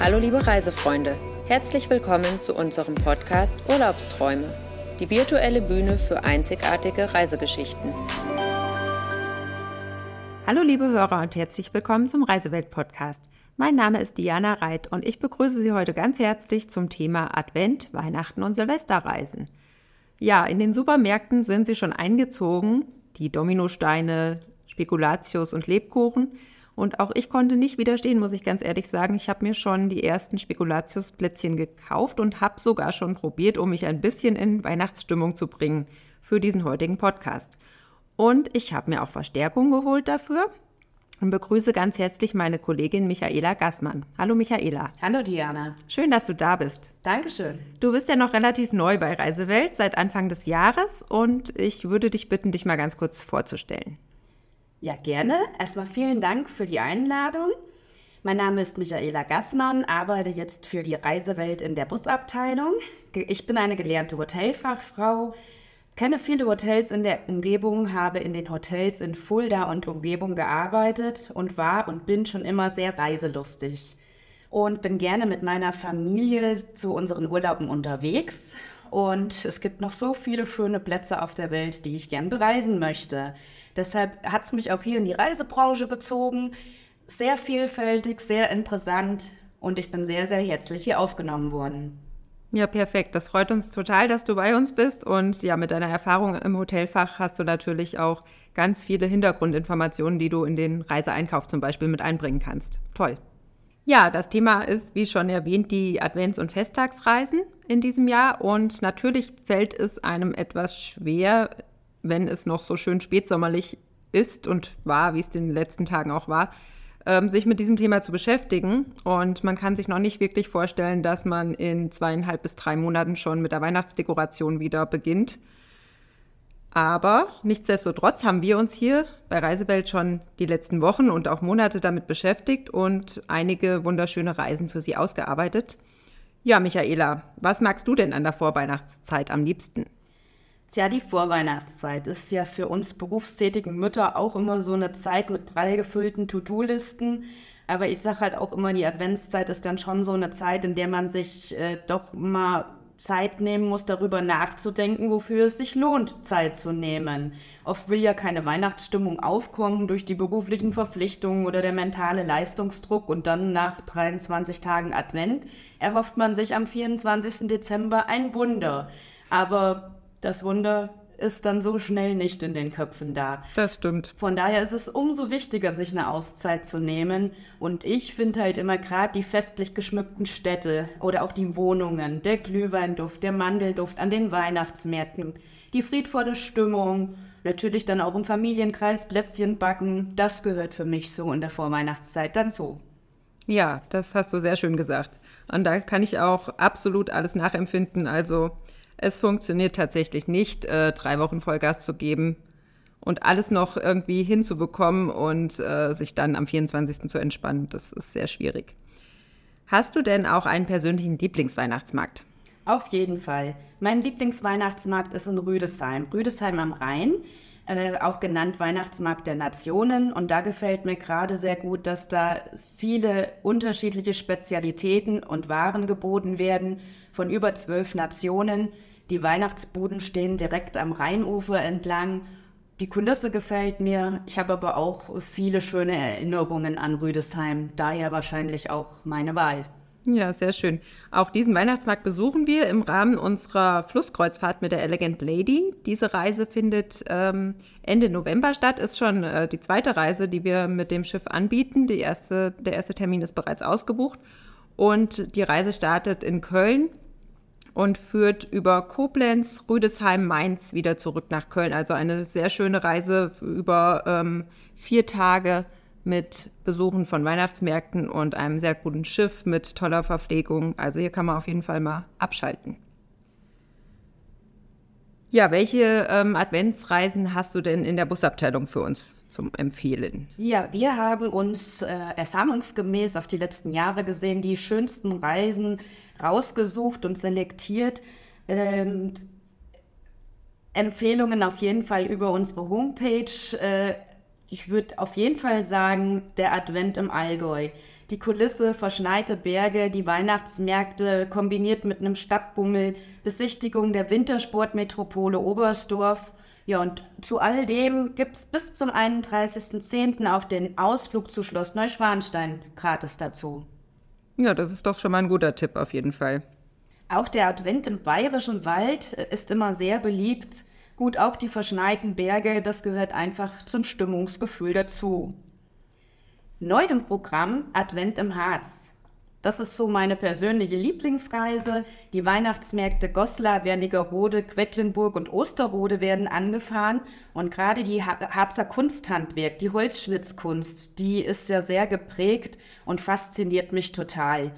Hallo liebe Reisefreunde, herzlich willkommen zu unserem Podcast Urlaubsträume, die virtuelle Bühne für einzigartige Reisegeschichten. Hallo liebe Hörer und herzlich willkommen zum Reisewelt-Podcast. Mein Name ist Diana Reit und ich begrüße Sie heute ganz herzlich zum Thema Advent, Weihnachten und Silvesterreisen. Ja, in den Supermärkten sind sie schon eingezogen, die Dominosteine, Spekulatius und Lebkuchen. Und auch ich konnte nicht widerstehen, muss ich ganz ehrlich sagen. Ich habe mir schon die ersten Spekulatius-Plätzchen gekauft und habe sogar schon probiert, um mich ein bisschen in Weihnachtsstimmung zu bringen für diesen heutigen Podcast. Und ich habe mir auch Verstärkung geholt dafür und begrüße ganz herzlich meine Kollegin Michaela Gassmann. Hallo Michaela. Hallo Diana. Schön, dass du da bist. Dankeschön. Du bist ja noch relativ neu bei Reisewelt seit Anfang des Jahres und ich würde dich bitten, dich mal ganz kurz vorzustellen. Ja, gerne. Erstmal vielen Dank für die Einladung. Mein Name ist Michaela Gassmann, arbeite jetzt für die Reisewelt in der Busabteilung. Ich bin eine gelernte Hotelfachfrau, kenne viele Hotels in der Umgebung, habe in den Hotels in Fulda und Umgebung gearbeitet und war und bin schon immer sehr reiselustig. Und bin gerne mit meiner Familie zu unseren Urlauben unterwegs. Und es gibt noch so viele schöne Plätze auf der Welt, die ich gern bereisen möchte. Deshalb hat es mich auch hier in die Reisebranche gezogen. Sehr vielfältig, sehr interessant und ich bin sehr, sehr herzlich hier aufgenommen worden. Ja, perfekt. Das freut uns total, dass du bei uns bist. Und ja, mit deiner Erfahrung im Hotelfach hast du natürlich auch ganz viele Hintergrundinformationen, die du in den Reiseeinkauf zum Beispiel mit einbringen kannst. Toll. Ja, das Thema ist, wie schon erwähnt, die Advents- und Festtagsreisen in diesem Jahr. Und natürlich fällt es einem etwas schwer, wenn es noch so schön spätsommerlich ist und war, wie es in den letzten Tagen auch war, ähm, sich mit diesem Thema zu beschäftigen. Und man kann sich noch nicht wirklich vorstellen, dass man in zweieinhalb bis drei Monaten schon mit der Weihnachtsdekoration wieder beginnt. Aber nichtsdestotrotz haben wir uns hier bei Reisewelt schon die letzten Wochen und auch Monate damit beschäftigt und einige wunderschöne Reisen für Sie ausgearbeitet. Ja, Michaela, was magst du denn an der Vorweihnachtszeit am liebsten? Tja, die Vorweihnachtszeit ist ja für uns berufstätigen Mütter auch immer so eine Zeit mit prall gefüllten To-Do-Listen. Aber ich sage halt auch immer, die Adventszeit ist dann schon so eine Zeit, in der man sich äh, doch mal Zeit nehmen muss, darüber nachzudenken, wofür es sich lohnt, Zeit zu nehmen. Oft will ja keine Weihnachtsstimmung aufkommen durch die beruflichen Verpflichtungen oder der mentale Leistungsdruck und dann nach 23 Tagen Advent erhofft man sich am 24. Dezember ein Wunder. Aber das Wunder ist dann so schnell nicht in den Köpfen da. Das stimmt. Von daher ist es umso wichtiger, sich eine Auszeit zu nehmen. Und ich finde halt immer gerade die festlich geschmückten Städte oder auch die Wohnungen, der Glühweinduft, der Mandelduft an den Weihnachtsmärkten, die friedvolle Stimmung, natürlich dann auch im Familienkreis Plätzchen backen, das gehört für mich so in der Vorweihnachtszeit dann so. Ja, das hast du sehr schön gesagt. Und da kann ich auch absolut alles nachempfinden. Also es funktioniert tatsächlich nicht, äh, drei Wochen Vollgas zu geben und alles noch irgendwie hinzubekommen und äh, sich dann am 24. zu entspannen. Das ist sehr schwierig. Hast du denn auch einen persönlichen Lieblingsweihnachtsmarkt? Auf jeden Fall. Mein Lieblingsweihnachtsmarkt ist in Rüdesheim. Rüdesheim am Rhein, äh, auch genannt Weihnachtsmarkt der Nationen. Und da gefällt mir gerade sehr gut, dass da viele unterschiedliche Spezialitäten und Waren geboten werden von über zwölf Nationen. Die Weihnachtsbuden stehen direkt am Rheinufer entlang. Die Kulisse gefällt mir. Ich habe aber auch viele schöne Erinnerungen an Rüdesheim. Daher wahrscheinlich auch meine Wahl. Ja, sehr schön. Auch diesen Weihnachtsmarkt besuchen wir im Rahmen unserer Flusskreuzfahrt mit der Elegant Lady. Diese Reise findet ähm, Ende November statt, ist schon äh, die zweite Reise, die wir mit dem Schiff anbieten. Die erste, der erste Termin ist bereits ausgebucht. Und die Reise startet in Köln und führt über Koblenz, Rüdesheim, Mainz wieder zurück nach Köln. Also eine sehr schöne Reise über ähm, vier Tage mit Besuchen von Weihnachtsmärkten und einem sehr guten Schiff mit toller Verpflegung. Also hier kann man auf jeden Fall mal abschalten. Ja, welche ähm, Adventsreisen hast du denn in der Busabteilung für uns zum Empfehlen? Ja, wir haben uns äh, erfahrungsgemäß auf die letzten Jahre gesehen die schönsten Reisen rausgesucht und selektiert. Ähm, Empfehlungen auf jeden Fall über unsere Homepage. Äh, ich würde auf jeden Fall sagen, der Advent im Allgäu. Die Kulisse, verschneite Berge, die Weihnachtsmärkte kombiniert mit einem Stadtbummel, Besichtigung der Wintersportmetropole Oberstdorf. Ja, und zu all dem gibt es bis zum 31.10. auch den Ausflug zu Schloss Neuschwanstein gratis dazu. Ja, das ist doch schon mal ein guter Tipp auf jeden Fall. Auch der Advent im Bayerischen Wald ist immer sehr beliebt. Gut, auch die verschneiten Berge, das gehört einfach zum Stimmungsgefühl dazu. Neu im Programm Advent im Harz. Das ist so meine persönliche Lieblingsreise. Die Weihnachtsmärkte Goslar, Wernigerode, Quedlinburg und Osterrode werden angefahren. Und gerade die Harzer Kunsthandwerk, die Holzschnitzkunst, die ist ja sehr geprägt und fasziniert mich total.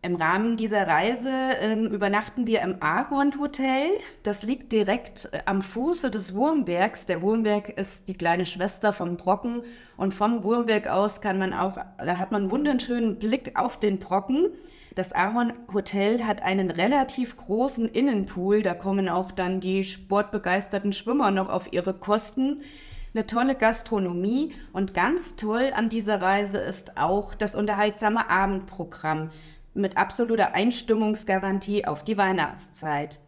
Im Rahmen dieser Reise ähm, übernachten wir im Ahorn Hotel. Das liegt direkt äh, am Fuße des Wurmbergs. Der Wurmberg ist die kleine Schwester vom Brocken und vom Wurmberg aus kann man auch, da hat man einen wunderschönen Blick auf den Brocken. Das Ahorn Hotel hat einen relativ großen Innenpool. Da kommen auch dann die sportbegeisterten Schwimmer noch auf ihre Kosten eine tolle Gastronomie und ganz toll an dieser Reise ist auch das unterhaltsame Abendprogramm mit absoluter Einstimmungsgarantie auf die Weihnachtszeit.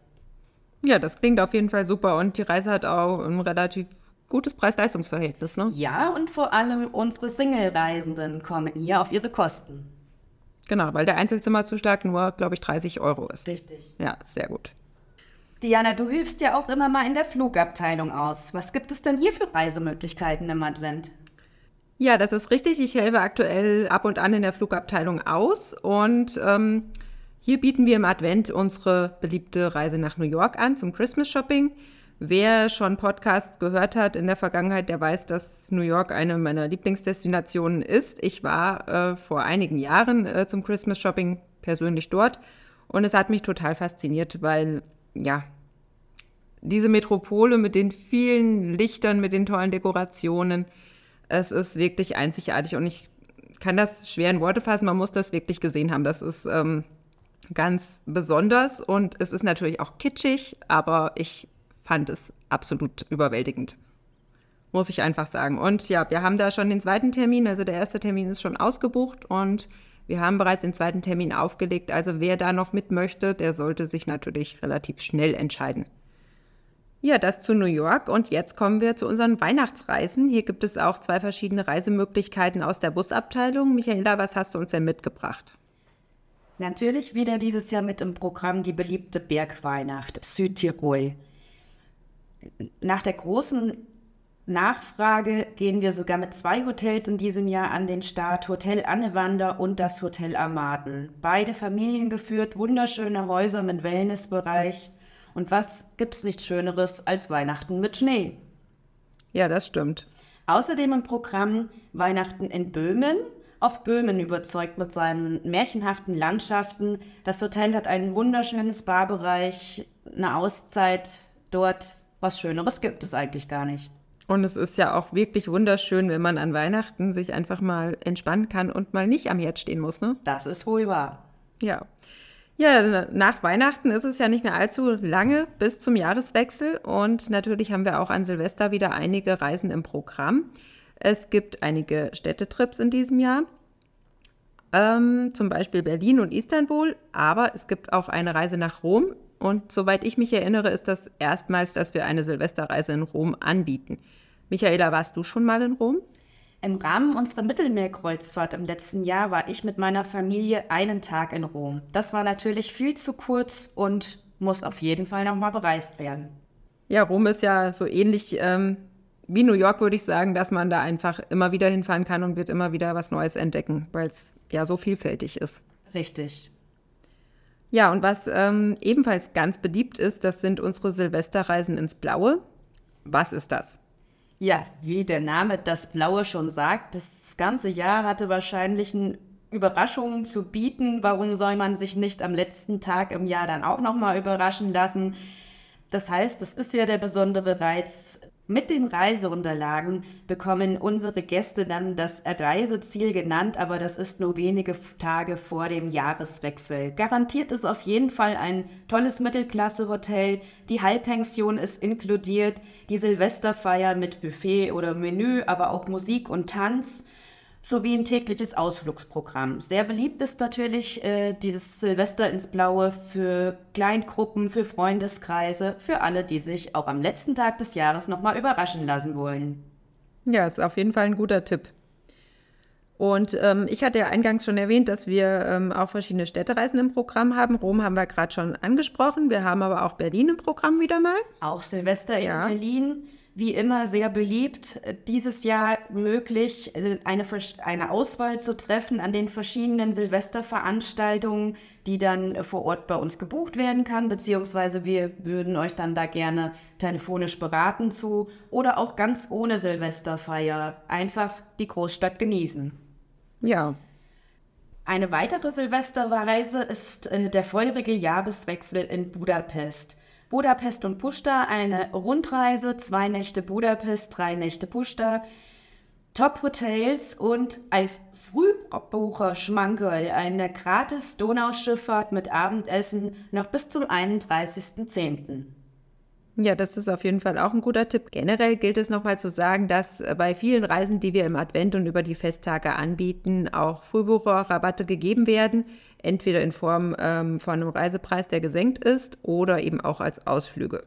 Ja, das klingt auf jeden Fall super und die Reise hat auch ein relativ gutes Preis-Leistungs-Verhältnis, ne? Ja, und vor allem unsere Single-Reisenden kommen hier auf ihre Kosten. Genau, weil der Einzelzimmerzuschlag nur, glaube ich, 30 Euro ist. Richtig. Ja, sehr gut. Diana, du hilfst ja auch immer mal in der Flugabteilung aus. Was gibt es denn hier für Reisemöglichkeiten im Advent? Ja, das ist richtig. Ich helfe aktuell ab und an in der Flugabteilung aus und ähm, hier bieten wir im Advent unsere beliebte Reise nach New York an zum Christmas Shopping. Wer schon Podcasts gehört hat in der Vergangenheit, der weiß, dass New York eine meiner Lieblingsdestinationen ist. Ich war äh, vor einigen Jahren äh, zum Christmas Shopping persönlich dort und es hat mich total fasziniert, weil ja, diese Metropole mit den vielen Lichtern, mit den tollen Dekorationen, es ist wirklich einzigartig und ich kann das schwer in Worte fassen. Man muss das wirklich gesehen haben. Das ist ähm, ganz besonders und es ist natürlich auch kitschig, aber ich fand es absolut überwältigend. Muss ich einfach sagen. Und ja, wir haben da schon den zweiten Termin. Also der erste Termin ist schon ausgebucht und wir haben bereits den zweiten Termin aufgelegt. Also wer da noch mit möchte, der sollte sich natürlich relativ schnell entscheiden. Ja, das zu New York. Und jetzt kommen wir zu unseren Weihnachtsreisen. Hier gibt es auch zwei verschiedene Reisemöglichkeiten aus der Busabteilung. Michaela, was hast du uns denn mitgebracht? Natürlich wieder dieses Jahr mit im Programm die beliebte Bergweihnacht Südtirol. Nach der großen Nachfrage gehen wir sogar mit zwei Hotels in diesem Jahr an den Start. Hotel Annewander und das Hotel Amaden. Beide familiengeführt, wunderschöne Häuser mit Wellnessbereich. Und was gibt's nicht Schöneres als Weihnachten mit Schnee? Ja, das stimmt. Außerdem im Programm Weihnachten in Böhmen. Auch Böhmen überzeugt mit seinen märchenhaften Landschaften. Das Hotel hat einen wunderschönen Spa-Bereich, eine Auszeit dort. Was Schöneres gibt es eigentlich gar nicht. Und es ist ja auch wirklich wunderschön, wenn man an Weihnachten sich einfach mal entspannen kann und mal nicht am Herd stehen muss, ne? Das ist wohl wahr. Ja. Ja, nach Weihnachten ist es ja nicht mehr allzu lange bis zum Jahreswechsel und natürlich haben wir auch an Silvester wieder einige Reisen im Programm. Es gibt einige Städtetrips in diesem Jahr, ähm, zum Beispiel Berlin und Istanbul, aber es gibt auch eine Reise nach Rom und soweit ich mich erinnere, ist das erstmals, dass wir eine Silvesterreise in Rom anbieten. Michaela, warst du schon mal in Rom? Im Rahmen unserer Mittelmeerkreuzfahrt im letzten Jahr war ich mit meiner Familie einen Tag in Rom. Das war natürlich viel zu kurz und muss auf jeden Fall nochmal bereist werden. Ja, Rom ist ja so ähnlich ähm, wie New York, würde ich sagen, dass man da einfach immer wieder hinfahren kann und wird immer wieder was Neues entdecken, weil es ja so vielfältig ist. Richtig. Ja, und was ähm, ebenfalls ganz beliebt ist, das sind unsere Silvesterreisen ins Blaue. Was ist das? Ja, wie der Name das Blaue schon sagt, das ganze Jahr hatte wahrscheinlich ein Überraschungen zu bieten. Warum soll man sich nicht am letzten Tag im Jahr dann auch nochmal überraschen lassen? Das heißt, das ist ja der besondere Reiz mit den Reiseunterlagen bekommen unsere Gäste dann das Reiseziel genannt, aber das ist nur wenige Tage vor dem Jahreswechsel. Garantiert ist auf jeden Fall ein tolles Mittelklasse-Hotel, die Halbpension ist inkludiert, die Silvesterfeier mit Buffet oder Menü, aber auch Musik und Tanz. Sowie ein tägliches Ausflugsprogramm. Sehr beliebt ist natürlich äh, dieses Silvester ins Blaue für Kleingruppen, für Freundeskreise, für alle, die sich auch am letzten Tag des Jahres nochmal überraschen lassen wollen. Ja, ist auf jeden Fall ein guter Tipp. Und ähm, ich hatte ja eingangs schon erwähnt, dass wir ähm, auch verschiedene Städtereisen im Programm haben. Rom haben wir gerade schon angesprochen. Wir haben aber auch Berlin im Programm wieder mal. Auch Silvester ja. in Berlin wie immer sehr beliebt, dieses Jahr möglich, eine, eine Auswahl zu treffen an den verschiedenen Silvesterveranstaltungen, die dann vor Ort bei uns gebucht werden kann, beziehungsweise wir würden euch dann da gerne telefonisch beraten zu oder auch ganz ohne Silvesterfeier einfach die Großstadt genießen. Ja. Eine weitere Silvesterreise ist äh, der feurige Jahreswechsel in Budapest. Budapest und Pushta, eine Rundreise, zwei Nächte Budapest, drei Nächte Pushta, Top-Hotels und als Frühbucher Schmankerl eine gratis Donauschifffahrt mit Abendessen noch bis zum 31.10. Ja, das ist auf jeden Fall auch ein guter Tipp. Generell gilt es nochmal zu sagen, dass bei vielen Reisen, die wir im Advent und über die Festtage anbieten, auch Frühbucherrabatte gegeben werden entweder in Form ähm, von einem Reisepreis, der gesenkt ist, oder eben auch als Ausflüge.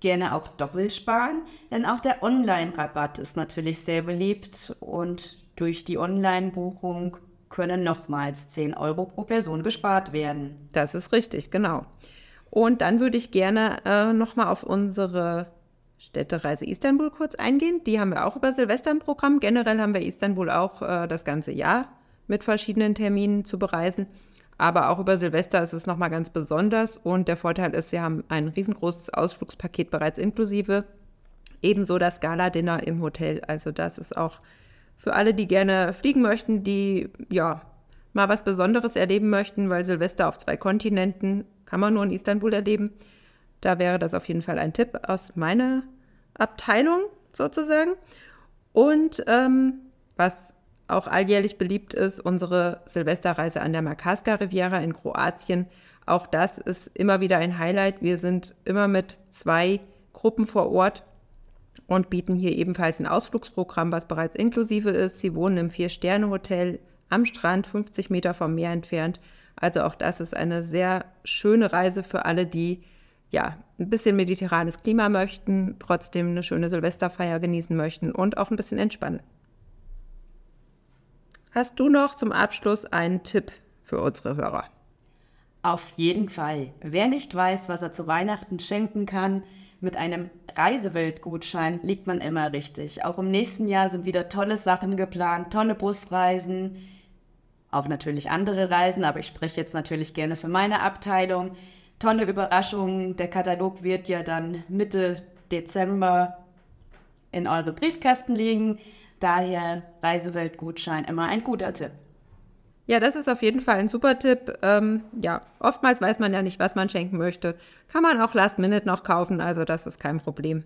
Gerne auch doppelt sparen, denn auch der Online-Rabatt ist natürlich sehr beliebt und durch die Online-Buchung können nochmals 10 Euro pro Person gespart werden. Das ist richtig, genau. Und dann würde ich gerne äh, nochmal auf unsere Städtereise Istanbul kurz eingehen. Die haben wir auch über Silvester im Programm. Generell haben wir Istanbul auch äh, das ganze Jahr mit verschiedenen Terminen zu bereisen. Aber auch über Silvester ist es nochmal ganz besonders. Und der Vorteil ist, Sie haben ein riesengroßes Ausflugspaket bereits inklusive. Ebenso das Gala-Dinner im Hotel. Also das ist auch für alle, die gerne fliegen möchten, die ja mal was Besonderes erleben möchten, weil Silvester auf zwei Kontinenten kann man nur in Istanbul erleben. Da wäre das auf jeden Fall ein Tipp aus meiner Abteilung sozusagen. Und ähm, was auch alljährlich beliebt ist unsere Silvesterreise an der Makarska Riviera in Kroatien. Auch das ist immer wieder ein Highlight. Wir sind immer mit zwei Gruppen vor Ort und bieten hier ebenfalls ein Ausflugsprogramm, was bereits inklusive ist. Sie wohnen im Vier-Sterne-Hotel am Strand, 50 Meter vom Meer entfernt. Also auch das ist eine sehr schöne Reise für alle, die ja ein bisschen mediterranes Klima möchten, trotzdem eine schöne Silvesterfeier genießen möchten und auch ein bisschen entspannen. Hast du noch zum Abschluss einen Tipp für unsere Hörer? Auf jeden Fall. Wer nicht weiß, was er zu Weihnachten schenken kann, mit einem Reiseweltgutschein liegt man immer richtig. Auch im nächsten Jahr sind wieder tolle Sachen geplant, tolle Busreisen, auch natürlich andere Reisen, aber ich spreche jetzt natürlich gerne für meine Abteilung. Tolle Überraschungen. Der Katalog wird ja dann Mitte Dezember in eure Briefkästen liegen. Daher Reiseweltgutschein immer ein guter Tipp. Ja, das ist auf jeden Fall ein super Tipp. Ähm, ja, oftmals weiß man ja nicht, was man schenken möchte. Kann man auch Last Minute noch kaufen, also das ist kein Problem.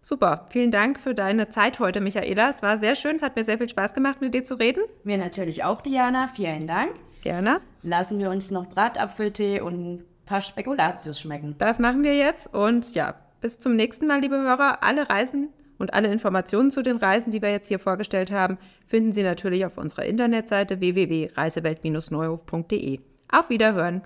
Super, vielen Dank für deine Zeit heute, Michaela. Es war sehr schön, es hat mir sehr viel Spaß gemacht, mit dir zu reden. Mir natürlich auch, Diana. Vielen Dank. Gerne. Lassen wir uns noch Bratapfeltee und ein paar Spekulatius schmecken. Das machen wir jetzt und ja, bis zum nächsten Mal, liebe Hörer. Alle Reisen und alle Informationen zu den Reisen, die wir jetzt hier vorgestellt haben, finden Sie natürlich auf unserer Internetseite www.reisewelt-neuhof.de. Auf Wiederhören!